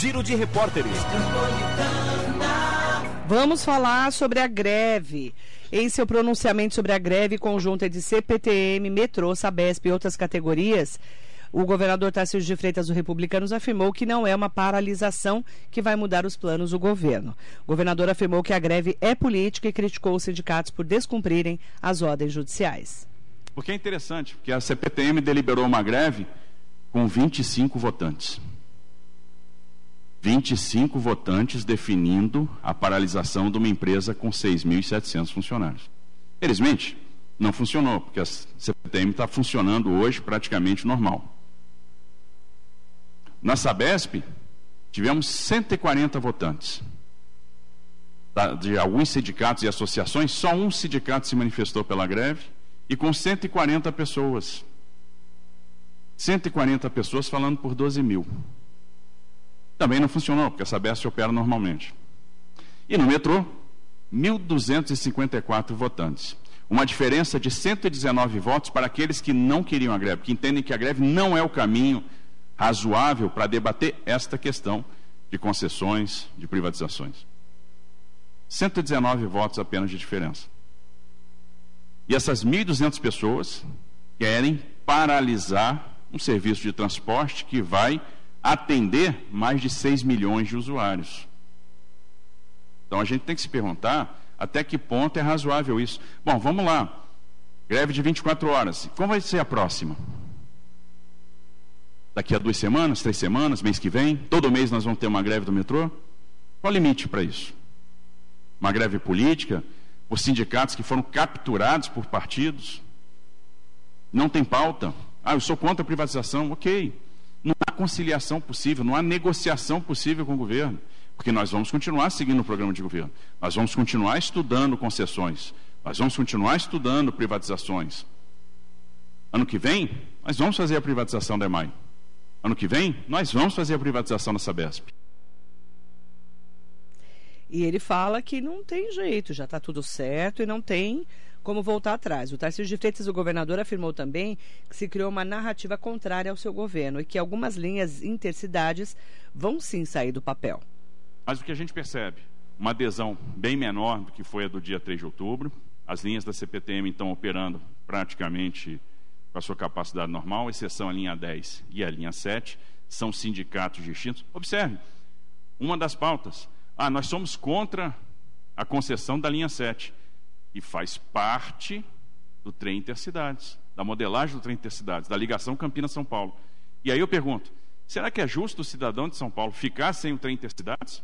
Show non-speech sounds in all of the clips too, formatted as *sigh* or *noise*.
Giro de Repórteres. Vamos falar sobre a greve. Em seu pronunciamento sobre a greve conjunta de CPTM, metrô, Sabesp e outras categorias, o governador Tarcísio de Freitas, do Republicanos, afirmou que não é uma paralisação que vai mudar os planos do governo. O governador afirmou que a greve é política e criticou os sindicatos por descumprirem as ordens judiciais. Porque é interessante, porque a CPTM deliberou uma greve com 25 votantes. 25 votantes definindo a paralisação de uma empresa com 6.700 funcionários. Felizmente, não funcionou, porque a CPTM está funcionando hoje praticamente normal. Na Sabesp, tivemos 140 votantes. De alguns sindicatos e associações, só um sindicato se manifestou pela greve, e com 140 pessoas. 140 pessoas falando por 12 mil. Também não funcionou, porque a Sabesp opera normalmente. E no metrô, 1.254 votantes. Uma diferença de 119 votos para aqueles que não queriam a greve, que entendem que a greve não é o caminho razoável para debater esta questão de concessões, de privatizações. 119 votos apenas de diferença. E essas 1.200 pessoas querem paralisar um serviço de transporte que vai atender mais de 6 milhões de usuários. Então a gente tem que se perguntar até que ponto é razoável isso. Bom, vamos lá. Greve de 24 horas. Como vai ser a próxima? Daqui a duas semanas, três semanas, mês que vem? Todo mês nós vamos ter uma greve do metrô? Qual o limite para isso? Uma greve política por sindicatos que foram capturados por partidos? Não tem pauta? Ah, eu sou contra a privatização. Ok. Não há conciliação possível, não há negociação possível com o governo. Porque nós vamos continuar seguindo o programa de governo. Nós vamos continuar estudando concessões. Nós vamos continuar estudando privatizações. Ano que vem, nós vamos fazer a privatização da EMAI. Ano que vem, nós vamos fazer a privatização da Sabesp. E ele fala que não tem jeito, já está tudo certo e não tem como voltar atrás. O Tarcísio de Freitas, o governador, afirmou também que se criou uma narrativa contrária ao seu governo e que algumas linhas intercidades vão sim sair do papel. Mas o que a gente percebe? Uma adesão bem menor do que foi a do dia 3 de outubro. As linhas da CPTM estão operando praticamente com a sua capacidade normal, exceção a linha 10 e a linha 7, são sindicatos distintos. Observe, uma das pautas, ah, nós somos contra a concessão da linha 7 e faz parte do trem intercidades, da modelagem do trem intercidades, da ligação Campinas-São Paulo. E aí eu pergunto, será que é justo o cidadão de São Paulo ficar sem o trem intercidades?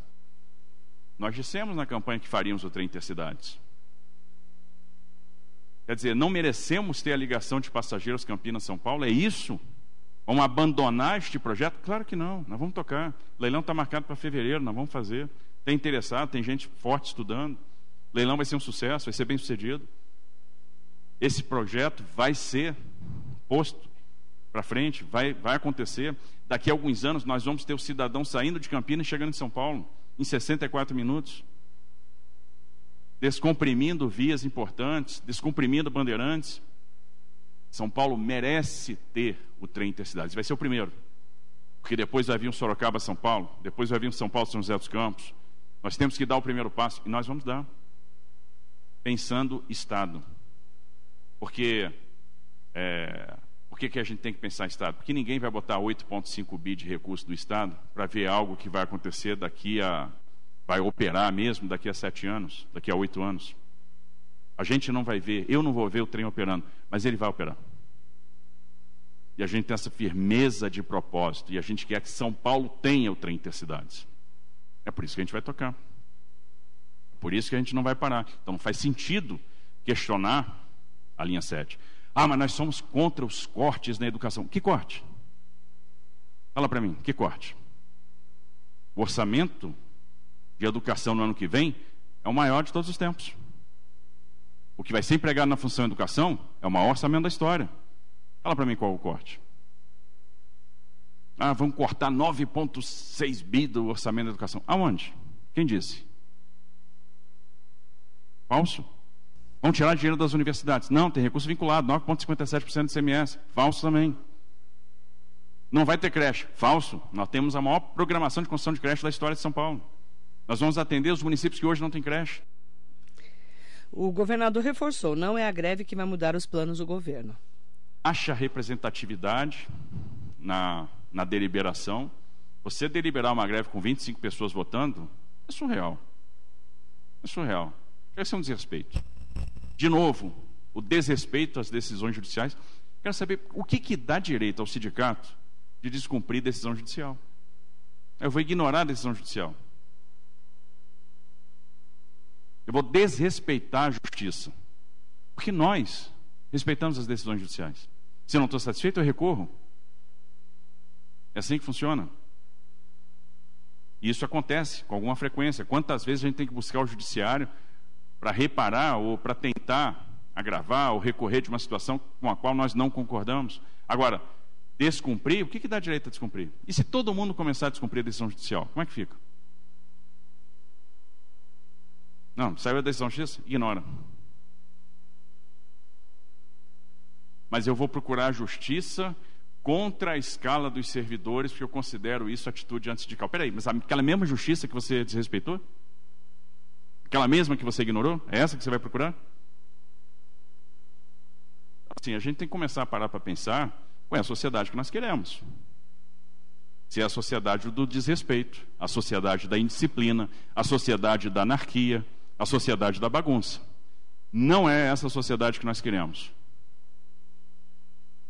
Nós dissemos na campanha que faríamos o trem intercidades. Quer dizer, não merecemos ter a ligação de passageiros Campinas-São Paulo? É isso? Vamos abandonar este projeto? Claro que não, nós vamos tocar. O leilão está marcado para fevereiro, nós vamos fazer. Tem interessado, tem gente forte estudando. Leilão vai ser um sucesso, vai ser bem sucedido. Esse projeto vai ser posto para frente, vai, vai acontecer. Daqui a alguns anos nós vamos ter o cidadão saindo de Campinas e chegando em São Paulo em 64 minutos descomprimindo vias importantes, descomprimindo bandeirantes. São Paulo merece ter o trem intercidades. Vai ser o primeiro. Porque depois vai vir um Sorocaba-São Paulo, depois vai vir um São Paulo-São José dos Campos. Nós temos que dar o primeiro passo e nós vamos dar. Pensando Estado. Porque é, por que, que a gente tem que pensar Estado? Porque ninguém vai botar 8,5 bi de recurso do Estado para ver algo que vai acontecer daqui a vai operar mesmo daqui a sete anos, daqui a oito anos. A gente não vai ver, eu não vou ver o trem operando, mas ele vai operar. E a gente tem essa firmeza de propósito, e a gente quer que São Paulo tenha o trem intercidades. É por isso que a gente vai tocar. Por isso que a gente não vai parar. Então não faz sentido questionar a linha 7. Ah, mas nós somos contra os cortes na educação. Que corte? Fala para mim, que corte? O orçamento de educação no ano que vem é o maior de todos os tempos. O que vai ser empregado na função educação é o maior orçamento da história. Fala para mim qual o corte. Ah, vamos cortar 9,6 bi do orçamento da educação. Aonde? Quem disse? Falso. Vamos tirar dinheiro das universidades. Não, tem recurso vinculado, 9,57% do CMS. Falso também. Não vai ter creche. Falso. Nós temos a maior programação de construção de creche da história de São Paulo. Nós vamos atender os municípios que hoje não têm creche. O governador reforçou: não é a greve que vai mudar os planos do governo. Acha representatividade na, na deliberação. Você deliberar uma greve com 25 pessoas votando é surreal. É surreal. Esse é um desrespeito. De novo, o desrespeito às decisões judiciais. Quero saber o que, que dá direito ao sindicato de descumprir decisão judicial. Eu vou ignorar a decisão judicial. Eu vou desrespeitar a justiça. Porque nós respeitamos as decisões judiciais. Se eu não estou satisfeito, eu recorro. É assim que funciona. E isso acontece com alguma frequência. Quantas vezes a gente tem que buscar o judiciário para reparar ou para tentar agravar ou recorrer de uma situação com a qual nós não concordamos? Agora, descumprir, o que, que dá direito a descumprir? E se todo mundo começar a descumprir a decisão judicial, como é que fica? Não, saiu a decisão X? Ignora. Mas eu vou procurar justiça contra a escala dos servidores, porque eu considero isso atitude antisindical. Peraí, mas aquela mesma justiça que você desrespeitou? Aquela mesma que você ignorou? É essa que você vai procurar? Assim, a gente tem que começar a parar para pensar qual é a sociedade que nós queremos. Se é a sociedade do desrespeito, a sociedade da indisciplina, a sociedade da anarquia, a sociedade da bagunça. Não é essa sociedade que nós queremos.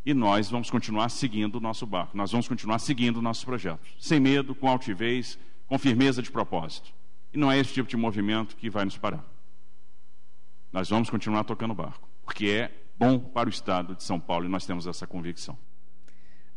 E nós vamos continuar seguindo o nosso barco, nós vamos continuar seguindo nossos projetos, sem medo, com altivez, com firmeza de propósito. E não é esse tipo de movimento que vai nos parar. Nós vamos continuar tocando o barco, porque é bom para o Estado de São Paulo e nós temos essa convicção.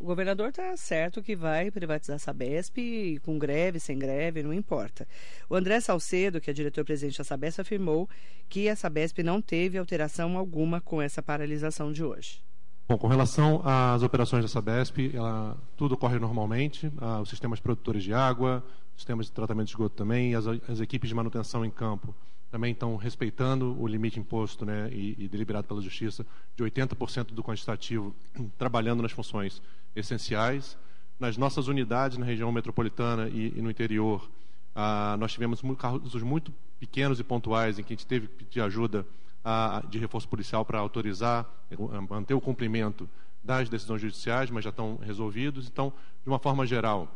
O governador está certo que vai privatizar a Sabesp com greve, sem greve, não importa. O André Salcedo, que é diretor-presidente da Sabesp, afirmou que a Sabesp não teve alteração alguma com essa paralisação de hoje. Bom, com relação às operações da Sabesp, ela, tudo ocorre normalmente. Ah, os sistemas produtores de água, sistemas de tratamento de esgoto também, e as, as equipes de manutenção em campo também estão respeitando o limite imposto né, e, e deliberado pela Justiça de 80% do quantitativo *clears throat* trabalhando nas funções essenciais. Nas nossas unidades na região metropolitana e, e no interior, ah, nós tivemos casos muito pequenos e pontuais em que a gente teve que pedir ajuda ah, de reforço policial para autorizar, eh, manter o cumprimento das decisões judiciais, mas já estão resolvidos. Então, de uma forma geral,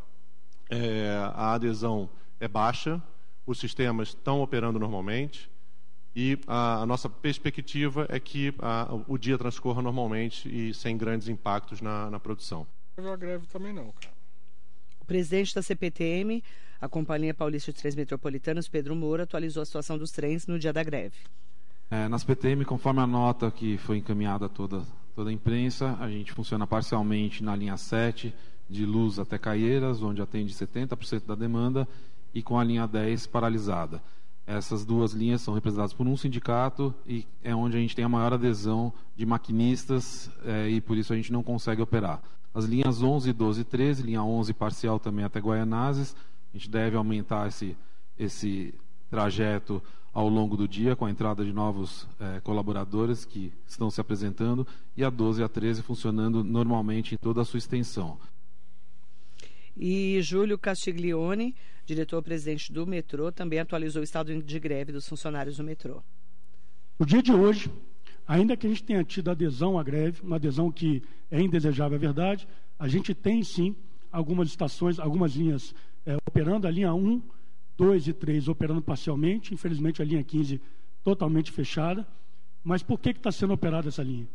é, a adesão é baixa, os sistemas estão operando normalmente e a, a nossa perspectiva é que a, o dia transcorra normalmente e sem grandes impactos na, na produção. A greve também não, cara. O presidente da CPTM, a Companhia Paulista de Trens Metropolitanos, Pedro Moura, atualizou a situação dos trens no dia da greve. É, na CPTM, conforme a nota que foi encaminhada a toda, toda a imprensa, a gente funciona parcialmente na linha 7, de Luz até Caieiras, onde atende 70% da demanda, e com a linha 10 paralisada. Essas duas linhas são representadas por um sindicato e é onde a gente tem a maior adesão de maquinistas é, e por isso a gente não consegue operar. As linhas 11, 12 e 13, linha 11 parcial também até Guaianazes, a gente deve aumentar esse, esse trajeto ao longo do dia com a entrada de novos é, colaboradores que estão se apresentando e a 12 e a 13 funcionando normalmente em toda a sua extensão. E Júlio Castiglione, diretor-presidente do metrô, também atualizou o estado de greve dos funcionários do metrô. No dia de hoje, ainda que a gente tenha tido adesão à greve, uma adesão que é indesejável, é verdade, a gente tem sim algumas estações, algumas linhas é, operando, a linha 1, 2 e 3 operando parcialmente, infelizmente a linha 15 totalmente fechada. Mas por que está sendo operada essa linha?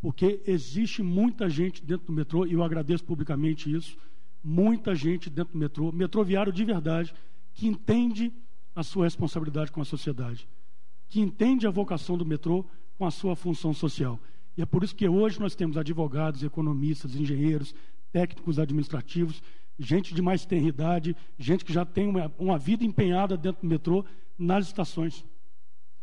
Porque existe muita gente dentro do metrô, e eu agradeço publicamente isso, muita gente dentro do metrô, metroviário de verdade, que entende a sua responsabilidade com a sociedade, que entende a vocação do metrô com a sua função social. E é por isso que hoje nós temos advogados, economistas, engenheiros, técnicos administrativos, gente de mais tenra idade, gente que já tem uma, uma vida empenhada dentro do metrô nas estações,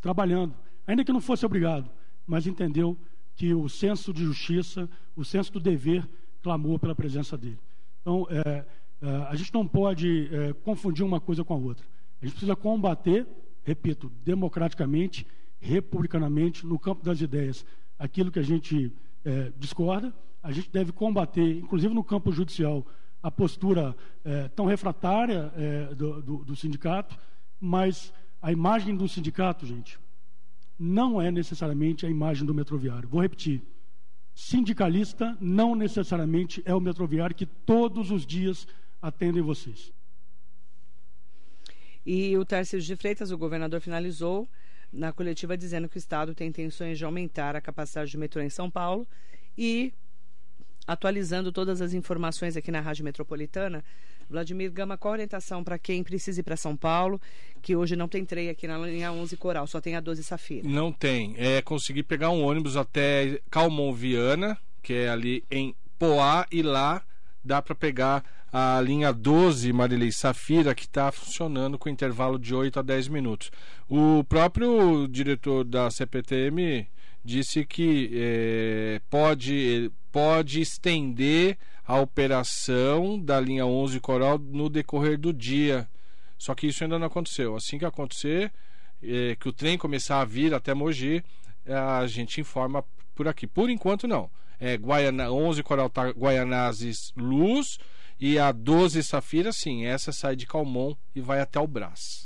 trabalhando, ainda que não fosse obrigado, mas entendeu que o senso de justiça, o senso do dever, clamou pela presença dele. Então, é, é, a gente não pode é, confundir uma coisa com a outra. A gente precisa combater, repito, democraticamente, republicanamente, no campo das ideias, aquilo que a gente é, discorda, a gente deve combater, inclusive no campo judicial, a postura é, tão refratária é, do, do, do sindicato, mas a imagem do sindicato, gente, não é necessariamente a imagem do metroviário. Vou repetir. Sindicalista não necessariamente é o metroviário que todos os dias atendem vocês. E o Tarcísio de Freitas, o governador, finalizou na coletiva dizendo que o Estado tem intenções de aumentar a capacidade de metrô em São Paulo e atualizando todas as informações aqui na Rádio Metropolitana. Vladimir Gama, qual a orientação para quem precisa ir para São Paulo, que hoje não tem trem aqui na linha 11 Coral, só tem a 12 Safira? Não tem. É conseguir pegar um ônibus até Calmon Viana, que é ali em Poá, e lá dá para pegar a linha 12 Marilei Safira, que está funcionando com intervalo de 8 a 10 minutos. O próprio diretor da CPTM disse que é, pode, pode estender a operação da linha 11 Coral no decorrer do dia. Só que isso ainda não aconteceu. Assim que acontecer, é, que o trem começar a vir até Mogi, a gente informa por aqui. Por enquanto, não. É Guaiana, 11 Coral tá, Guaianazes Luz e a 12 Safira, sim. Essa sai de Calmon e vai até o Brás.